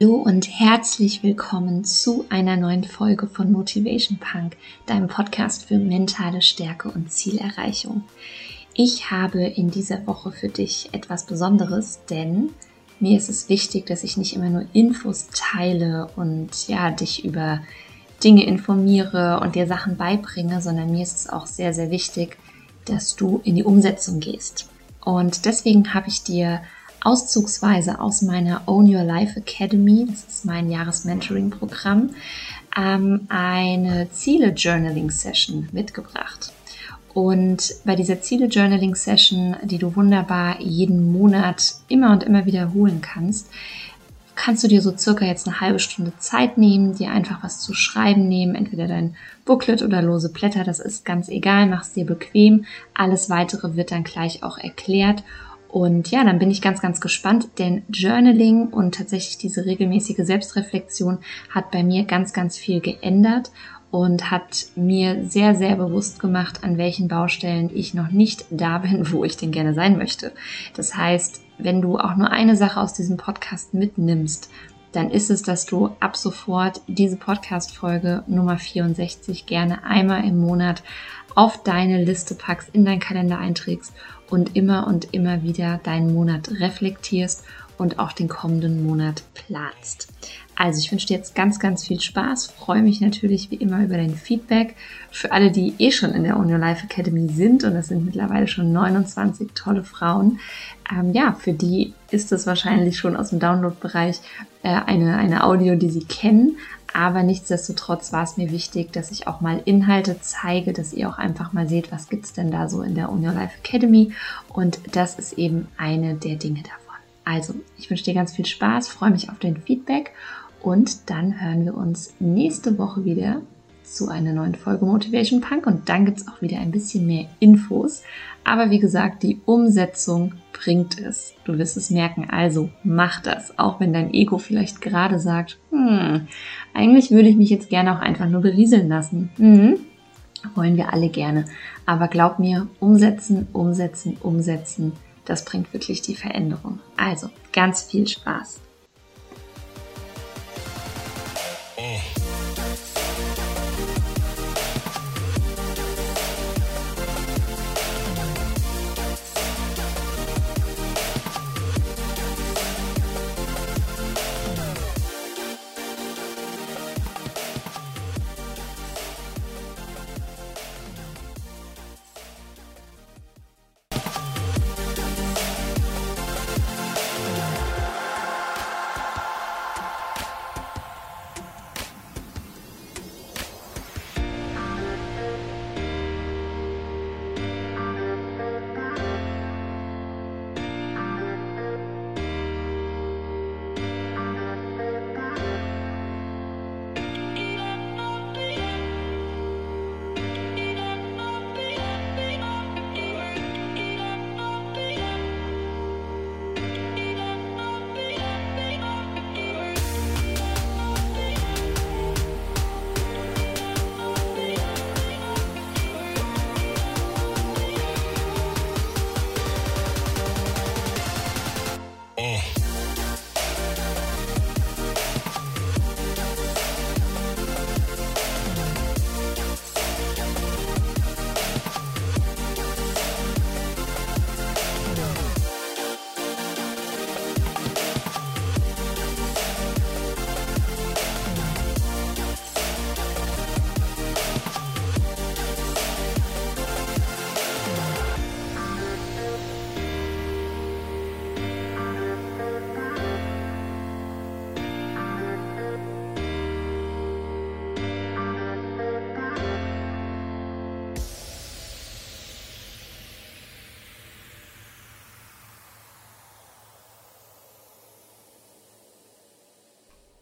Hallo und herzlich willkommen zu einer neuen Folge von Motivation Punk, deinem Podcast für mentale Stärke und Zielerreichung. Ich habe in dieser Woche für dich etwas Besonderes, denn mir ist es wichtig, dass ich nicht immer nur Infos teile und ja, dich über Dinge informiere und dir Sachen beibringe, sondern mir ist es auch sehr, sehr wichtig, dass du in die Umsetzung gehst. Und deswegen habe ich dir auszugsweise aus meiner Own Your Life Academy, das ist mein Jahresmentoring-Programm, ähm, eine Ziele-Journaling-Session mitgebracht. Und bei dieser Ziele-Journaling-Session, die du wunderbar jeden Monat immer und immer wiederholen kannst, kannst du dir so circa jetzt eine halbe Stunde Zeit nehmen, dir einfach was zu schreiben nehmen, entweder dein Booklet oder lose Blätter, das ist ganz egal, mach's dir bequem. Alles weitere wird dann gleich auch erklärt und ja, dann bin ich ganz, ganz gespannt, denn Journaling und tatsächlich diese regelmäßige Selbstreflexion hat bei mir ganz, ganz viel geändert und hat mir sehr, sehr bewusst gemacht, an welchen Baustellen ich noch nicht da bin, wo ich denn gerne sein möchte. Das heißt, wenn du auch nur eine Sache aus diesem Podcast mitnimmst, dann ist es, dass du ab sofort diese Podcast-Folge Nummer 64 gerne einmal im Monat auf deine Liste packst, in deinen Kalender einträgst und immer und immer wieder deinen Monat reflektierst und auch den kommenden Monat planst. Also ich wünsche dir jetzt ganz, ganz viel Spaß. Freue mich natürlich wie immer über dein Feedback. Für alle, die eh schon in der On Your Life Academy sind, und das sind mittlerweile schon 29 tolle Frauen, ähm, ja, für die ist es wahrscheinlich schon aus dem Download-Bereich äh, eine, eine Audio, die sie kennen. Aber nichtsdestotrotz war es mir wichtig, dass ich auch mal Inhalte zeige, dass ihr auch einfach mal seht, was gibt's denn da so in der On Your Life Academy. Und das ist eben eine der Dinge davon. Also, ich wünsche dir ganz viel Spaß, freue mich auf dein Feedback und dann hören wir uns nächste Woche wieder zu einer neuen Folge Motivation Punk und dann gibt es auch wieder ein bisschen mehr Infos. Aber wie gesagt, die Umsetzung bringt es. Du wirst es merken. Also mach das, auch wenn dein Ego vielleicht gerade sagt, hm, eigentlich würde ich mich jetzt gerne auch einfach nur berieseln lassen. Hm, wollen wir alle gerne. Aber glaub mir, umsetzen, umsetzen, umsetzen, das bringt wirklich die Veränderung. Also ganz viel Spaß.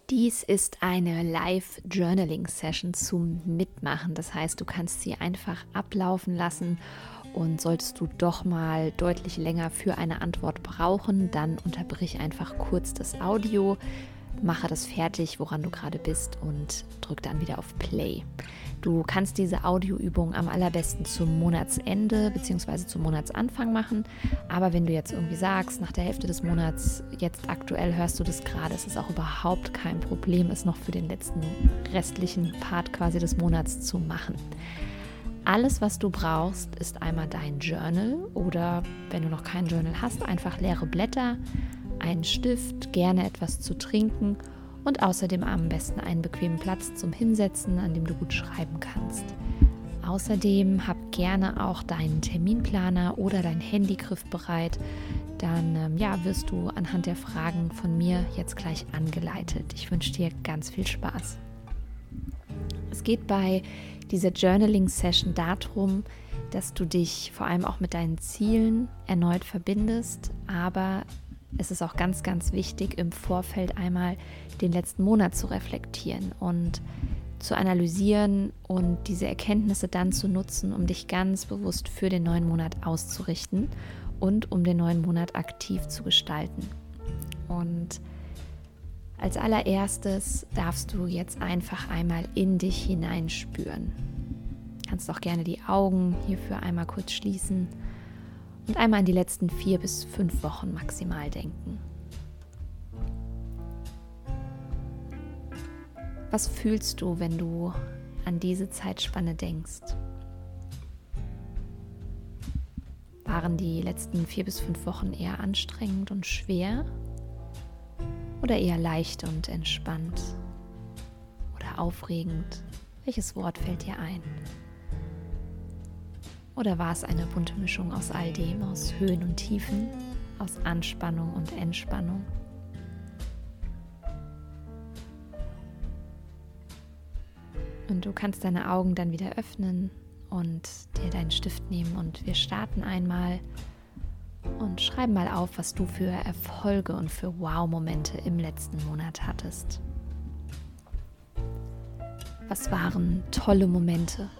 Dies ist eine Live-Journaling-Session zum Mitmachen. Das heißt, du kannst sie einfach ablaufen lassen und solltest du doch mal deutlich länger für eine Antwort brauchen, dann unterbrich einfach kurz das Audio, mache das fertig, woran du gerade bist und drück dann wieder auf Play. Du kannst diese Audioübung am allerbesten zum Monatsende bzw. zum Monatsanfang machen. Aber wenn du jetzt irgendwie sagst, nach der Hälfte des Monats, jetzt aktuell hörst du das gerade, es ist auch überhaupt kein Problem, es noch für den letzten restlichen Part quasi des Monats zu machen. Alles, was du brauchst, ist einmal dein Journal oder wenn du noch kein Journal hast, einfach leere Blätter, einen Stift, gerne etwas zu trinken und außerdem am besten einen bequemen Platz zum Hinsetzen, an dem du gut schreiben kannst. Außerdem hab gerne auch deinen Terminplaner oder dein Handy griffbereit. Dann ähm, ja, wirst du anhand der Fragen von mir jetzt gleich angeleitet. Ich wünsche dir ganz viel Spaß. Es geht bei dieser Journaling-Session darum, dass du dich vor allem auch mit deinen Zielen erneut verbindest, aber es ist auch ganz, ganz wichtig, im Vorfeld einmal den letzten Monat zu reflektieren und zu analysieren und diese Erkenntnisse dann zu nutzen, um dich ganz bewusst für den neuen Monat auszurichten und um den neuen Monat aktiv zu gestalten. Und als allererstes darfst du jetzt einfach einmal in dich hineinspüren. Kannst auch gerne die Augen hierfür einmal kurz schließen und einmal an die letzten vier bis fünf Wochen maximal denken. Was fühlst du, wenn du an diese Zeitspanne denkst? Waren die letzten vier bis fünf Wochen eher anstrengend und schwer oder eher leicht und entspannt oder aufregend? Welches Wort fällt dir ein? Oder war es eine bunte Mischung aus all dem, aus Höhen und Tiefen, aus Anspannung und Entspannung? Und du kannst deine Augen dann wieder öffnen und dir deinen Stift nehmen und wir starten einmal und schreiben mal auf, was du für Erfolge und für Wow-Momente im letzten Monat hattest. Was waren tolle Momente?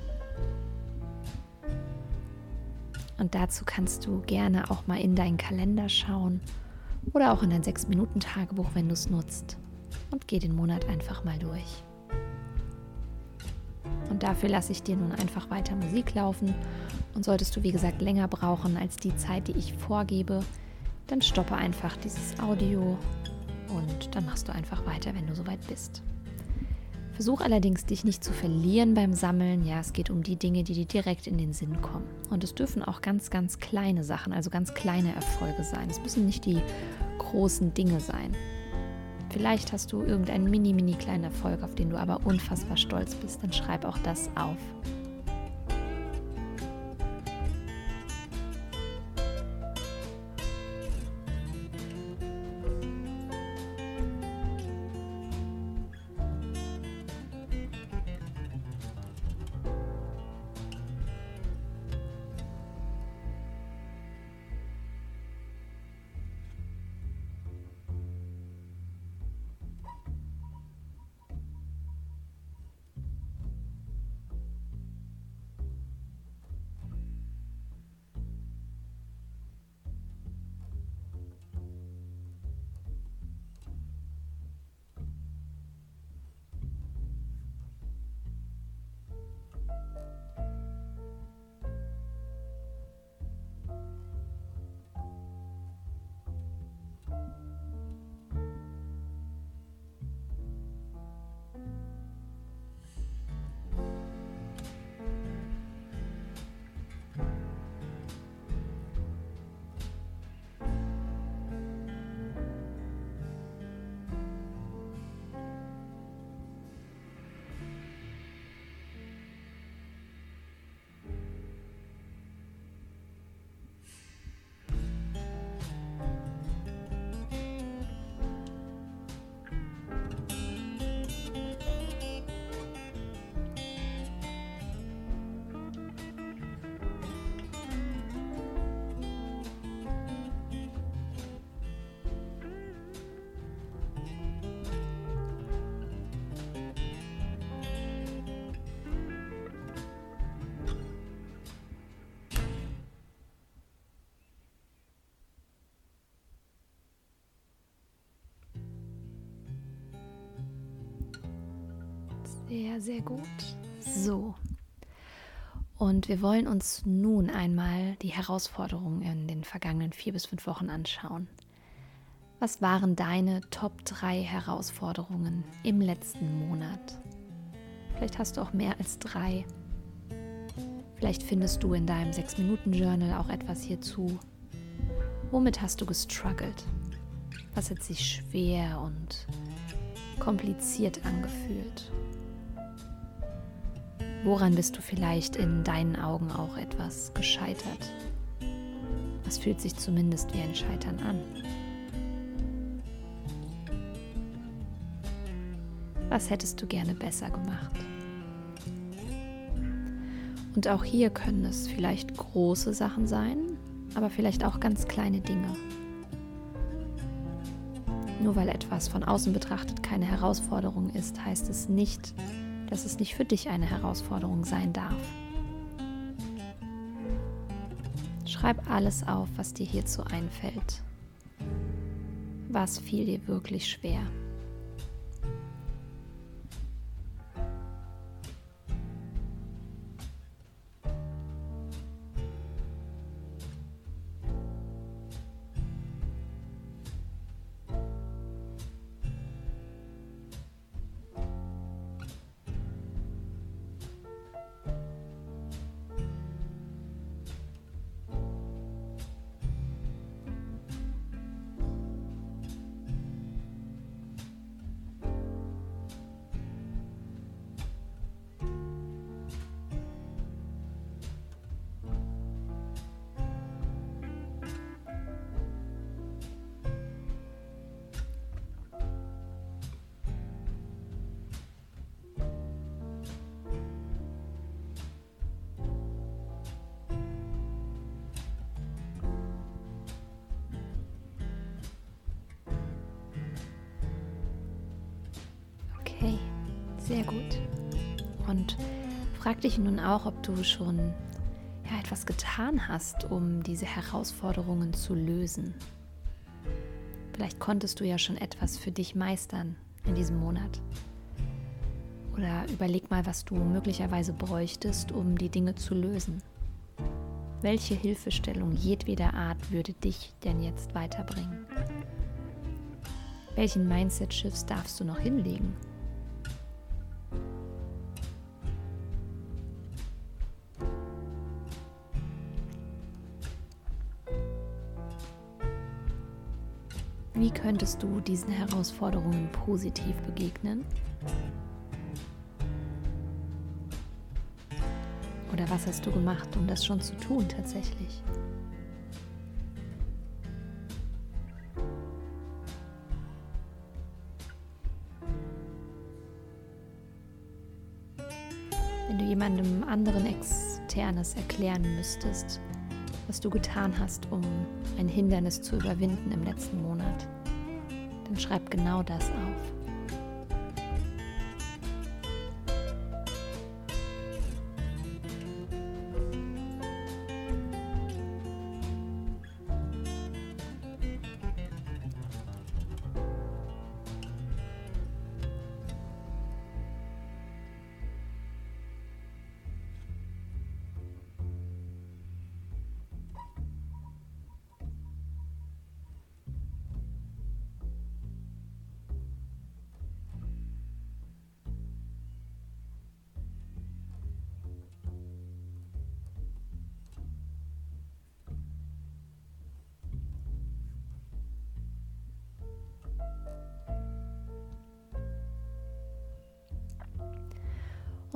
Und dazu kannst du gerne auch mal in deinen Kalender schauen oder auch in dein 6-Minuten-Tagebuch, wenn du es nutzt. Und geh den Monat einfach mal durch. Und dafür lasse ich dir nun einfach weiter Musik laufen. Und solltest du, wie gesagt, länger brauchen als die Zeit, die ich vorgebe, dann stoppe einfach dieses Audio und dann machst du einfach weiter, wenn du soweit bist. Versuch allerdings, dich nicht zu verlieren beim Sammeln. Ja, es geht um die Dinge, die dir direkt in den Sinn kommen. Und es dürfen auch ganz, ganz kleine Sachen, also ganz kleine Erfolge sein. Es müssen nicht die großen Dinge sein. Vielleicht hast du irgendeinen mini, mini kleinen Erfolg, auf den du aber unfassbar stolz bist. Dann schreib auch das auf. Sehr, sehr gut. So. Und wir wollen uns nun einmal die Herausforderungen in den vergangenen vier bis fünf Wochen anschauen. Was waren deine Top 3 Herausforderungen im letzten Monat? Vielleicht hast du auch mehr als drei. Vielleicht findest du in deinem 6-Minuten-Journal auch etwas hierzu. Womit hast du gestruggelt? Was hat sich schwer und kompliziert angefühlt? Woran bist du vielleicht in deinen Augen auch etwas gescheitert? Was fühlt sich zumindest wie ein Scheitern an? Was hättest du gerne besser gemacht? Und auch hier können es vielleicht große Sachen sein, aber vielleicht auch ganz kleine Dinge. Nur weil etwas von außen betrachtet keine Herausforderung ist, heißt es nicht, dass es nicht für dich eine Herausforderung sein darf. Schreib alles auf, was dir hierzu einfällt. Was fiel dir wirklich schwer? Sehr gut. Und frag dich nun auch, ob du schon ja, etwas getan hast, um diese Herausforderungen zu lösen. Vielleicht konntest du ja schon etwas für dich meistern in diesem Monat. Oder überleg mal, was du möglicherweise bräuchtest, um die Dinge zu lösen. Welche Hilfestellung jedweder Art würde dich denn jetzt weiterbringen? Welchen Mindset-Shifts darfst du noch hinlegen? Wie könntest du diesen Herausforderungen positiv begegnen? Oder was hast du gemacht, um das schon zu tun tatsächlich? Wenn du jemandem anderen externes erklären müsstest, was du getan hast, um ein Hindernis zu überwinden im letzten Monat, dann schreib genau das auf.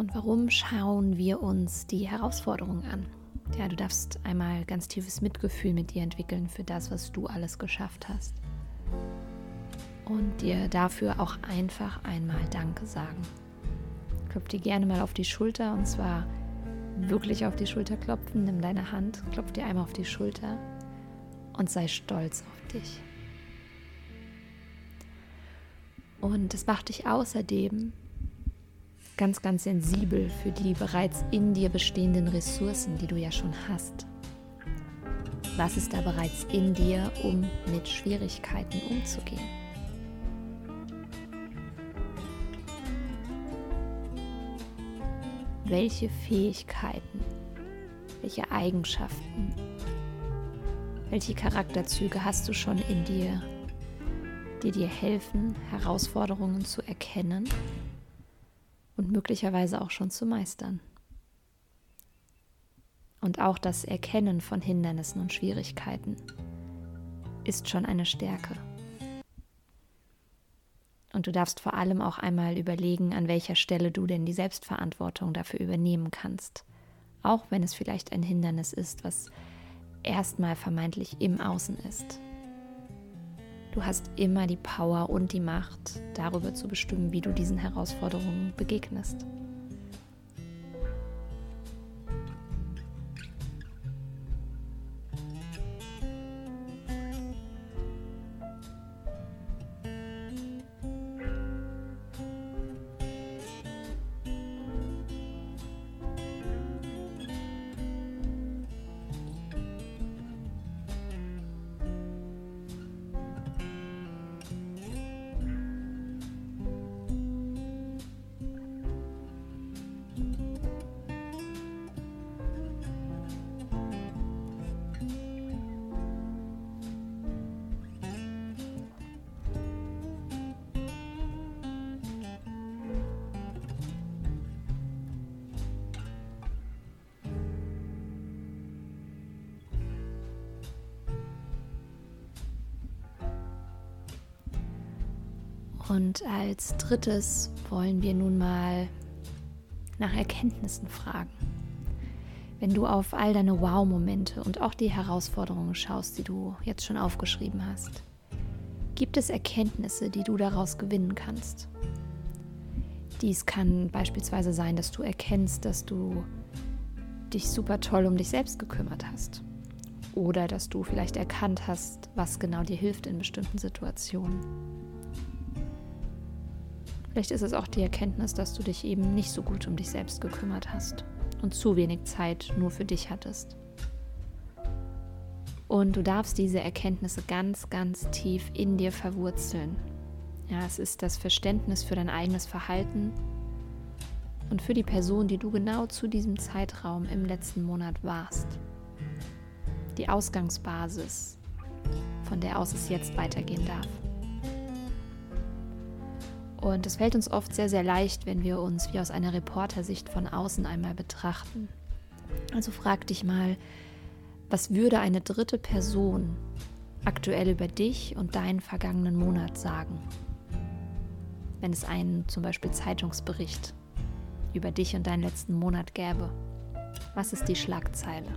Und warum schauen wir uns die Herausforderungen an? Ja, du darfst einmal ganz tiefes Mitgefühl mit dir entwickeln für das, was du alles geschafft hast. Und dir dafür auch einfach einmal Danke sagen. Klopf dir gerne mal auf die Schulter und zwar wirklich auf die Schulter klopfen. Nimm deine Hand, klopf dir einmal auf die Schulter und sei stolz auf dich. Und es macht dich außerdem ganz, ganz sensibel für die bereits in dir bestehenden Ressourcen, die du ja schon hast. Was ist da bereits in dir, um mit Schwierigkeiten umzugehen? welche Fähigkeiten, welche Eigenschaften, welche Charakterzüge hast du schon in dir, die dir helfen, Herausforderungen zu erkennen und möglicherweise auch schon zu meistern. Und auch das Erkennen von Hindernissen und Schwierigkeiten ist schon eine Stärke. Und du darfst vor allem auch einmal überlegen, an welcher Stelle du denn die Selbstverantwortung dafür übernehmen kannst. Auch wenn es vielleicht ein Hindernis ist, was erstmal vermeintlich im Außen ist. Du hast immer die Power und die Macht, darüber zu bestimmen, wie du diesen Herausforderungen begegnest. Und als drittes wollen wir nun mal nach Erkenntnissen fragen. Wenn du auf all deine Wow-Momente und auch die Herausforderungen schaust, die du jetzt schon aufgeschrieben hast, gibt es Erkenntnisse, die du daraus gewinnen kannst. Dies kann beispielsweise sein, dass du erkennst, dass du dich super toll um dich selbst gekümmert hast. Oder dass du vielleicht erkannt hast, was genau dir hilft in bestimmten Situationen. Vielleicht ist es auch die Erkenntnis, dass du dich eben nicht so gut um dich selbst gekümmert hast und zu wenig Zeit nur für dich hattest. Und du darfst diese Erkenntnisse ganz, ganz tief in dir verwurzeln. Ja, es ist das Verständnis für dein eigenes Verhalten und für die Person, die du genau zu diesem Zeitraum im letzten Monat warst. Die Ausgangsbasis, von der aus es jetzt weitergehen darf. Und es fällt uns oft sehr, sehr leicht, wenn wir uns wie aus einer Reportersicht von außen einmal betrachten. Also frag dich mal, was würde eine dritte Person aktuell über dich und deinen vergangenen Monat sagen? Wenn es einen zum Beispiel Zeitungsbericht über dich und deinen letzten Monat gäbe. Was ist die Schlagzeile?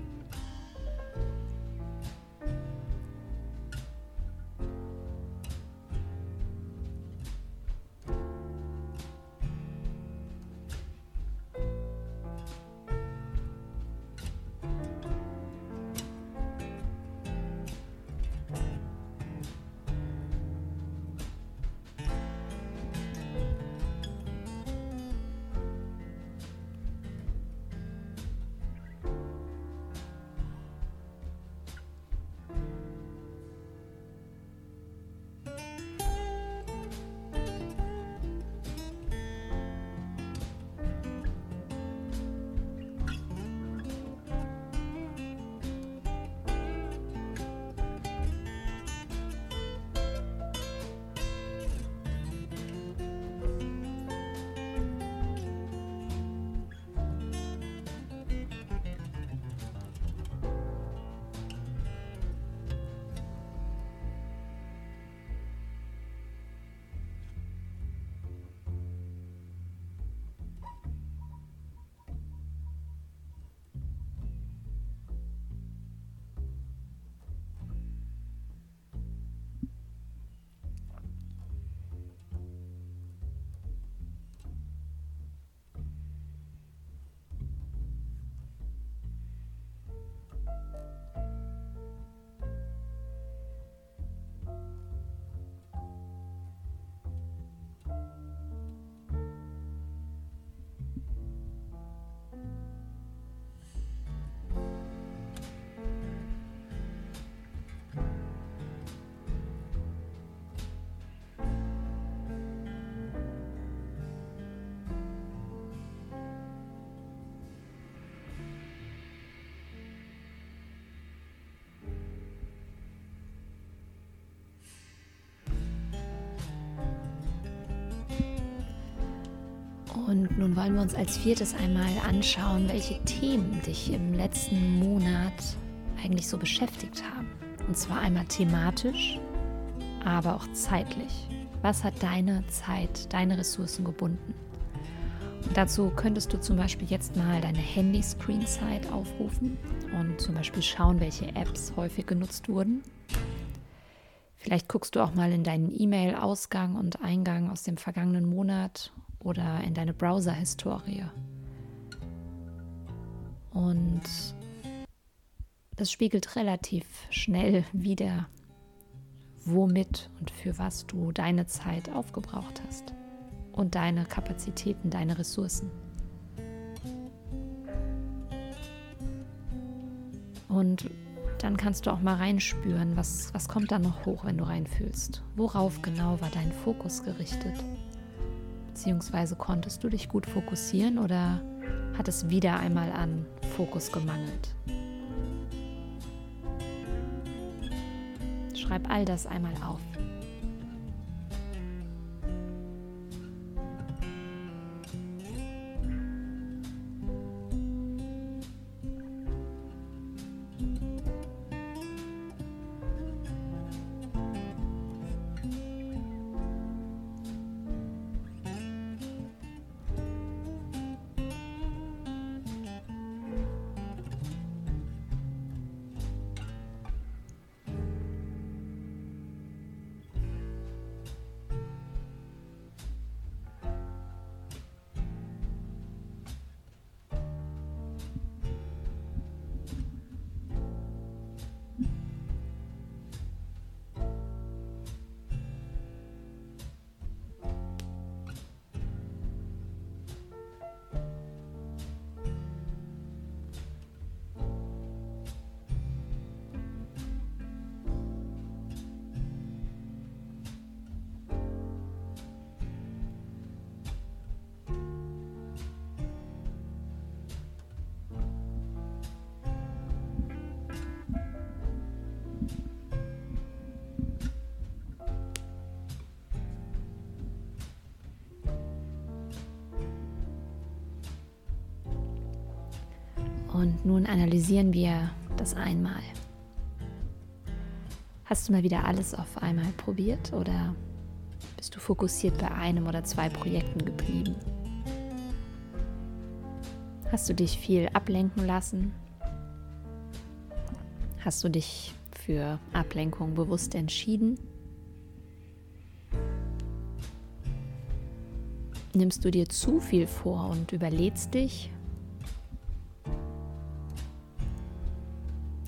Nun wollen wir uns als viertes einmal anschauen, welche Themen dich im letzten Monat eigentlich so beschäftigt haben. Und zwar einmal thematisch, aber auch zeitlich. Was hat deine Zeit, deine Ressourcen gebunden? Und dazu könntest du zum Beispiel jetzt mal deine Handy-Screen-Zeit aufrufen und zum Beispiel schauen, welche Apps häufig genutzt wurden. Vielleicht guckst du auch mal in deinen E-Mail-Ausgang und Eingang aus dem vergangenen Monat oder in deine Browser-Historie. Und das spiegelt relativ schnell wieder, womit und für was du deine Zeit aufgebraucht hast und deine Kapazitäten, deine Ressourcen. Und dann kannst du auch mal reinspüren, was, was kommt da noch hoch, wenn du reinfühlst. Worauf genau war dein Fokus gerichtet? Beziehungsweise konntest du dich gut fokussieren oder hat es wieder einmal an Fokus gemangelt? Schreib all das einmal auf. Und nun analysieren wir das einmal. Hast du mal wieder alles auf einmal probiert oder bist du fokussiert bei einem oder zwei Projekten geblieben? Hast du dich viel ablenken lassen? Hast du dich für Ablenkung bewusst entschieden? Nimmst du dir zu viel vor und überlädst dich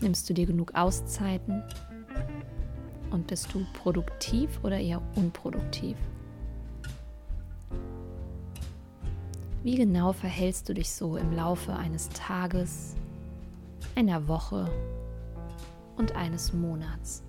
Nimmst du dir genug Auszeiten? Und bist du produktiv oder eher unproduktiv? Wie genau verhältst du dich so im Laufe eines Tages, einer Woche und eines Monats?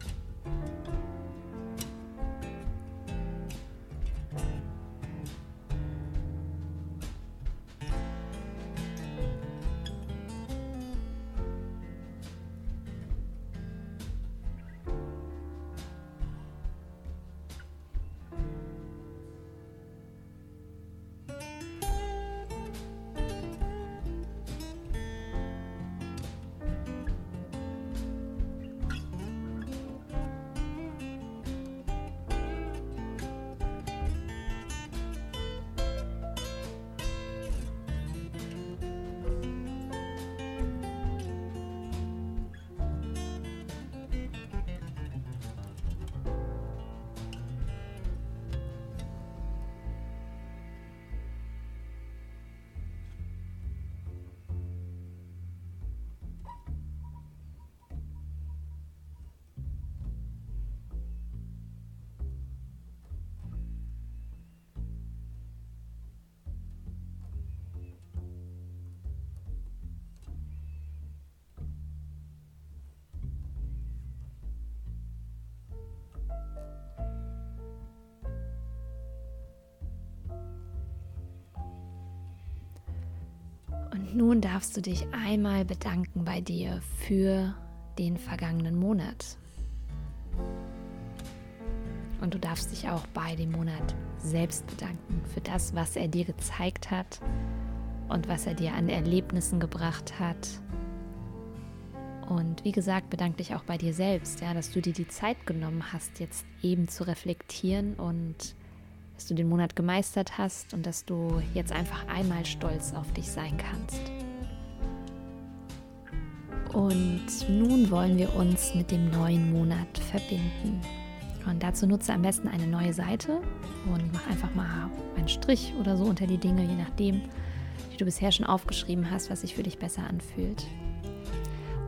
Nun darfst du dich einmal bedanken bei dir für den vergangenen Monat. Und du darfst dich auch bei dem Monat selbst bedanken für das, was er dir gezeigt hat und was er dir an Erlebnissen gebracht hat. Und wie gesagt, bedank dich auch bei dir selbst, ja, dass du dir die Zeit genommen hast, jetzt eben zu reflektieren und dass du den Monat gemeistert hast und dass du jetzt einfach einmal stolz auf dich sein kannst. Und nun wollen wir uns mit dem neuen Monat verbinden. Und dazu nutze am besten eine neue Seite und mach einfach mal einen Strich oder so unter die Dinge, je nachdem, wie du bisher schon aufgeschrieben hast, was sich für dich besser anfühlt.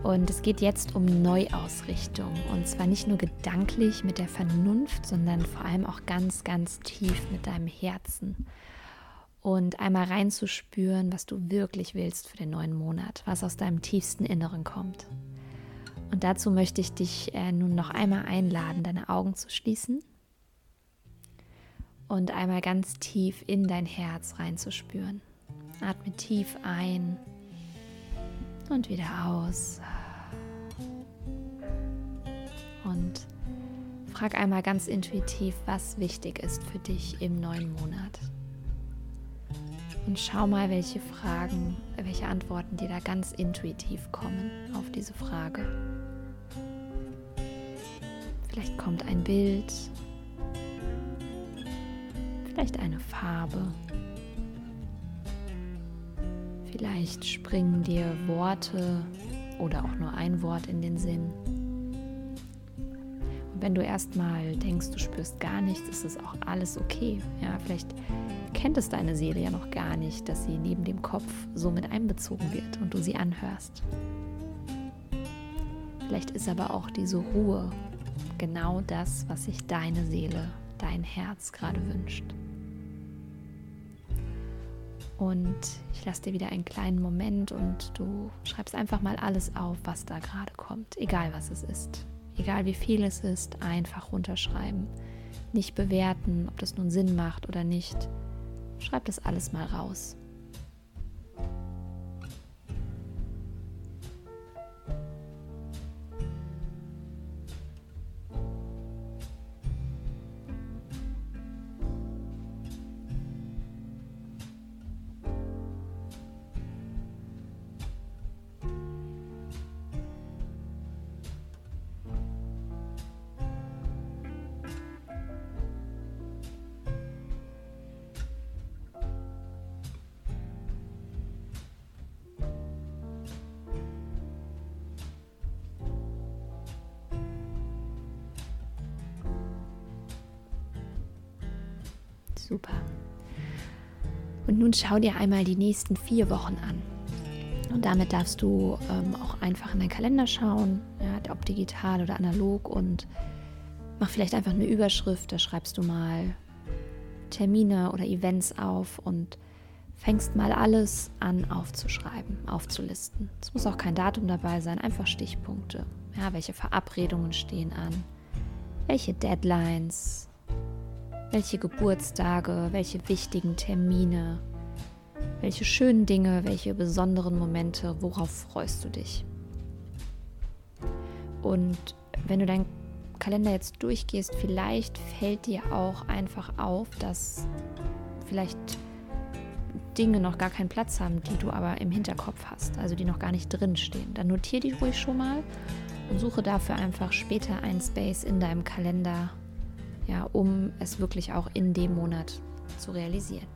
Und es geht jetzt um Neuausrichtung. Und zwar nicht nur gedanklich mit der Vernunft, sondern vor allem auch ganz, ganz tief mit deinem Herzen. Und einmal reinzuspüren, was du wirklich willst für den neuen Monat, was aus deinem tiefsten Inneren kommt. Und dazu möchte ich dich äh, nun noch einmal einladen, deine Augen zu schließen und einmal ganz tief in dein Herz reinzuspüren. Atme tief ein und wieder aus. Und frag einmal ganz intuitiv, was wichtig ist für dich im neuen Monat. Und schau mal, welche Fragen, welche Antworten dir da ganz intuitiv kommen auf diese Frage. Vielleicht kommt ein Bild, vielleicht eine Farbe, vielleicht springen dir Worte oder auch nur ein Wort in den Sinn. Und wenn du erstmal denkst, du spürst gar nichts, ist es auch alles okay. Ja, vielleicht kennt es deine Seele ja noch gar nicht, dass sie neben dem Kopf so mit einbezogen wird und du sie anhörst. Vielleicht ist aber auch diese Ruhe genau das, was sich deine Seele, dein Herz gerade wünscht. Und ich lasse dir wieder einen kleinen Moment und du schreibst einfach mal alles auf, was da gerade kommt, egal was es ist. Egal wie viel es ist, einfach runterschreiben. Nicht bewerten, ob das nun Sinn macht oder nicht. Schreib das alles mal raus. Super. Und nun schau dir einmal die nächsten vier Wochen an. Und damit darfst du ähm, auch einfach in deinen Kalender schauen, ja, ob digital oder analog und mach vielleicht einfach eine Überschrift, da schreibst du mal Termine oder Events auf und fängst mal alles an aufzuschreiben, aufzulisten. Es muss auch kein Datum dabei sein, einfach Stichpunkte. Ja, welche Verabredungen stehen an? Welche Deadlines? Welche Geburtstage, welche wichtigen Termine, welche schönen Dinge, welche besonderen Momente, worauf freust du dich? Und wenn du deinen Kalender jetzt durchgehst, vielleicht fällt dir auch einfach auf, dass vielleicht Dinge noch gar keinen Platz haben, die du aber im Hinterkopf hast, also die noch gar nicht drin stehen. Dann notiere die ruhig schon mal und suche dafür einfach später einen Space in deinem Kalender, ja, um es wirklich auch in dem Monat zu realisieren.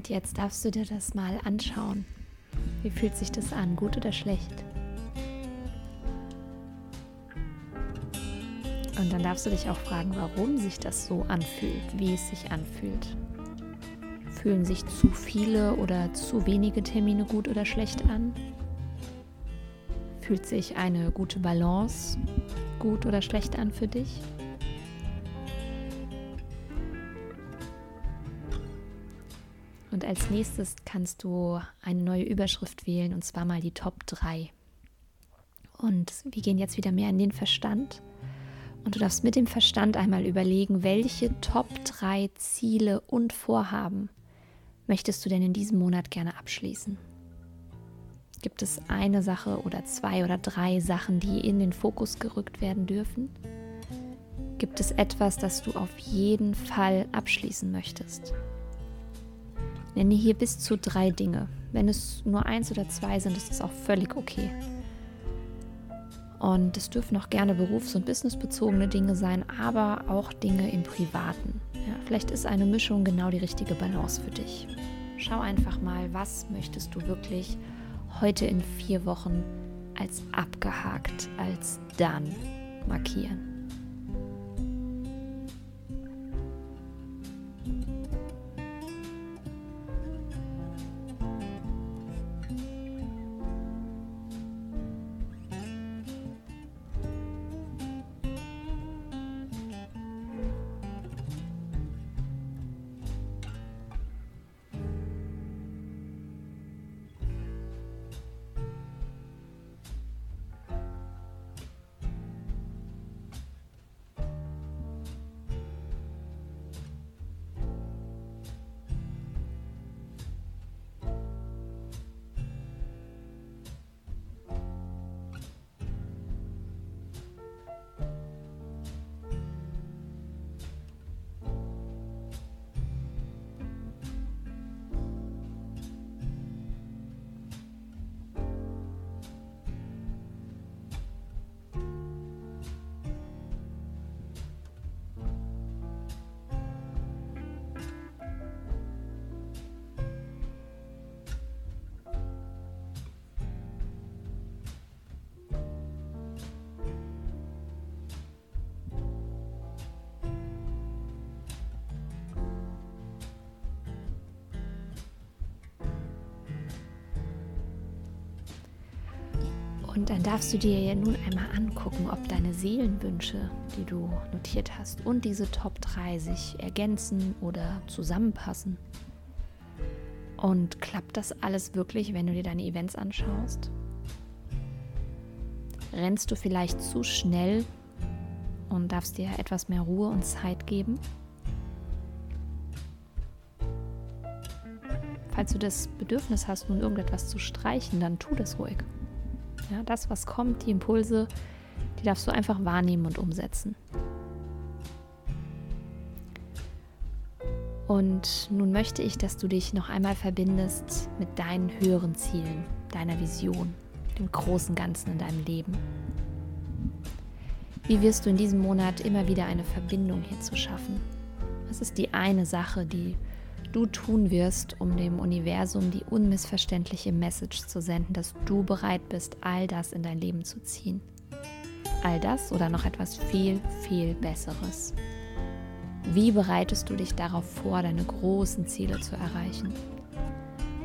Und jetzt darfst du dir das mal anschauen. Wie fühlt sich das an, gut oder schlecht? Und dann darfst du dich auch fragen, warum sich das so anfühlt, wie es sich anfühlt. Fühlen sich zu viele oder zu wenige Termine gut oder schlecht an? Fühlt sich eine gute Balance gut oder schlecht an für dich? Als nächstes kannst du eine neue Überschrift wählen und zwar mal die Top 3. Und wir gehen jetzt wieder mehr in den Verstand und du darfst mit dem Verstand einmal überlegen, welche Top 3 Ziele und Vorhaben möchtest du denn in diesem Monat gerne abschließen? Gibt es eine Sache oder zwei oder drei Sachen, die in den Fokus gerückt werden dürfen? Gibt es etwas, das du auf jeden Fall abschließen möchtest? Nenne hier bis zu drei Dinge. Wenn es nur eins oder zwei sind, ist das auch völlig okay. Und es dürfen auch gerne berufs- und businessbezogene Dinge sein, aber auch Dinge im Privaten. Ja, vielleicht ist eine Mischung genau die richtige Balance für dich. Schau einfach mal, was möchtest du wirklich heute in vier Wochen als abgehakt, als dann markieren. Und dann darfst du dir ja nun einmal angucken, ob deine Seelenwünsche, die du notiert hast, und diese Top 3 sich ergänzen oder zusammenpassen. Und klappt das alles wirklich, wenn du dir deine Events anschaust? Rennst du vielleicht zu schnell und darfst dir etwas mehr Ruhe und Zeit geben? Falls du das Bedürfnis hast, nun irgendetwas zu streichen, dann tu das ruhig. Ja, das, was kommt, die Impulse, die darfst du einfach wahrnehmen und umsetzen. Und nun möchte ich, dass du dich noch einmal verbindest mit deinen höheren Zielen, deiner Vision, dem großen Ganzen in deinem Leben. Wie wirst du in diesem Monat immer wieder eine Verbindung hierzu schaffen? Was ist die eine Sache, die du tun wirst, um dem Universum die unmissverständliche Message zu senden, dass du bereit bist, all das in dein Leben zu ziehen. All das oder noch etwas viel, viel Besseres. Wie bereitest du dich darauf vor, deine großen Ziele zu erreichen?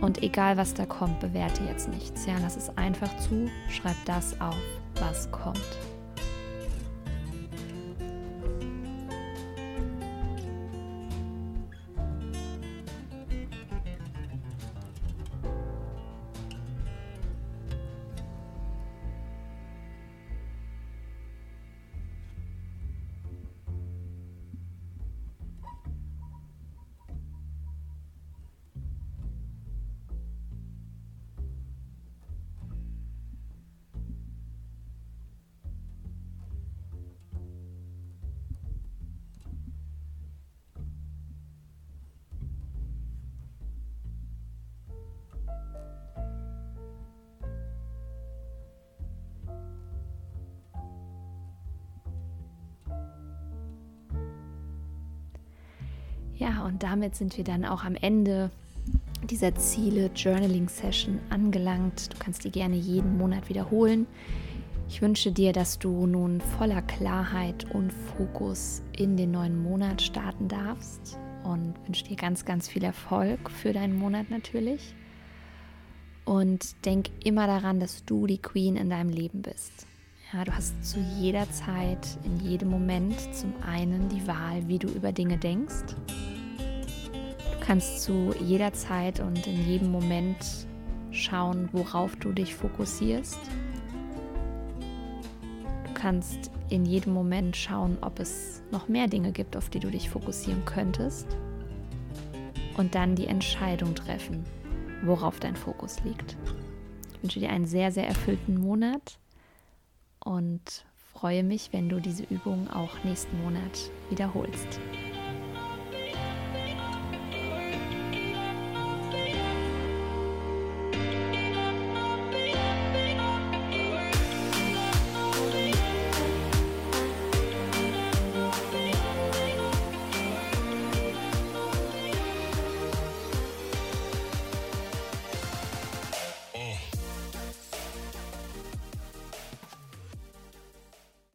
Und egal was da kommt, bewerte jetzt nichts. Ja, lass es einfach zu, schreib das auf, was kommt. Damit sind wir dann auch am Ende dieser Ziele Journaling Session angelangt. Du kannst die gerne jeden Monat wiederholen. Ich wünsche dir, dass du nun voller Klarheit und Fokus in den neuen Monat starten darfst und wünsche dir ganz, ganz viel Erfolg für deinen Monat natürlich. Und denk immer daran, dass du die Queen in deinem Leben bist. Ja, du hast zu jeder Zeit, in jedem Moment zum einen die Wahl, wie du über Dinge denkst. Du kannst zu jeder Zeit und in jedem Moment schauen, worauf du dich fokussierst. Du kannst in jedem Moment schauen, ob es noch mehr Dinge gibt, auf die du dich fokussieren könntest. Und dann die Entscheidung treffen, worauf dein Fokus liegt. Ich wünsche dir einen sehr, sehr erfüllten Monat und freue mich, wenn du diese Übung auch nächsten Monat wiederholst.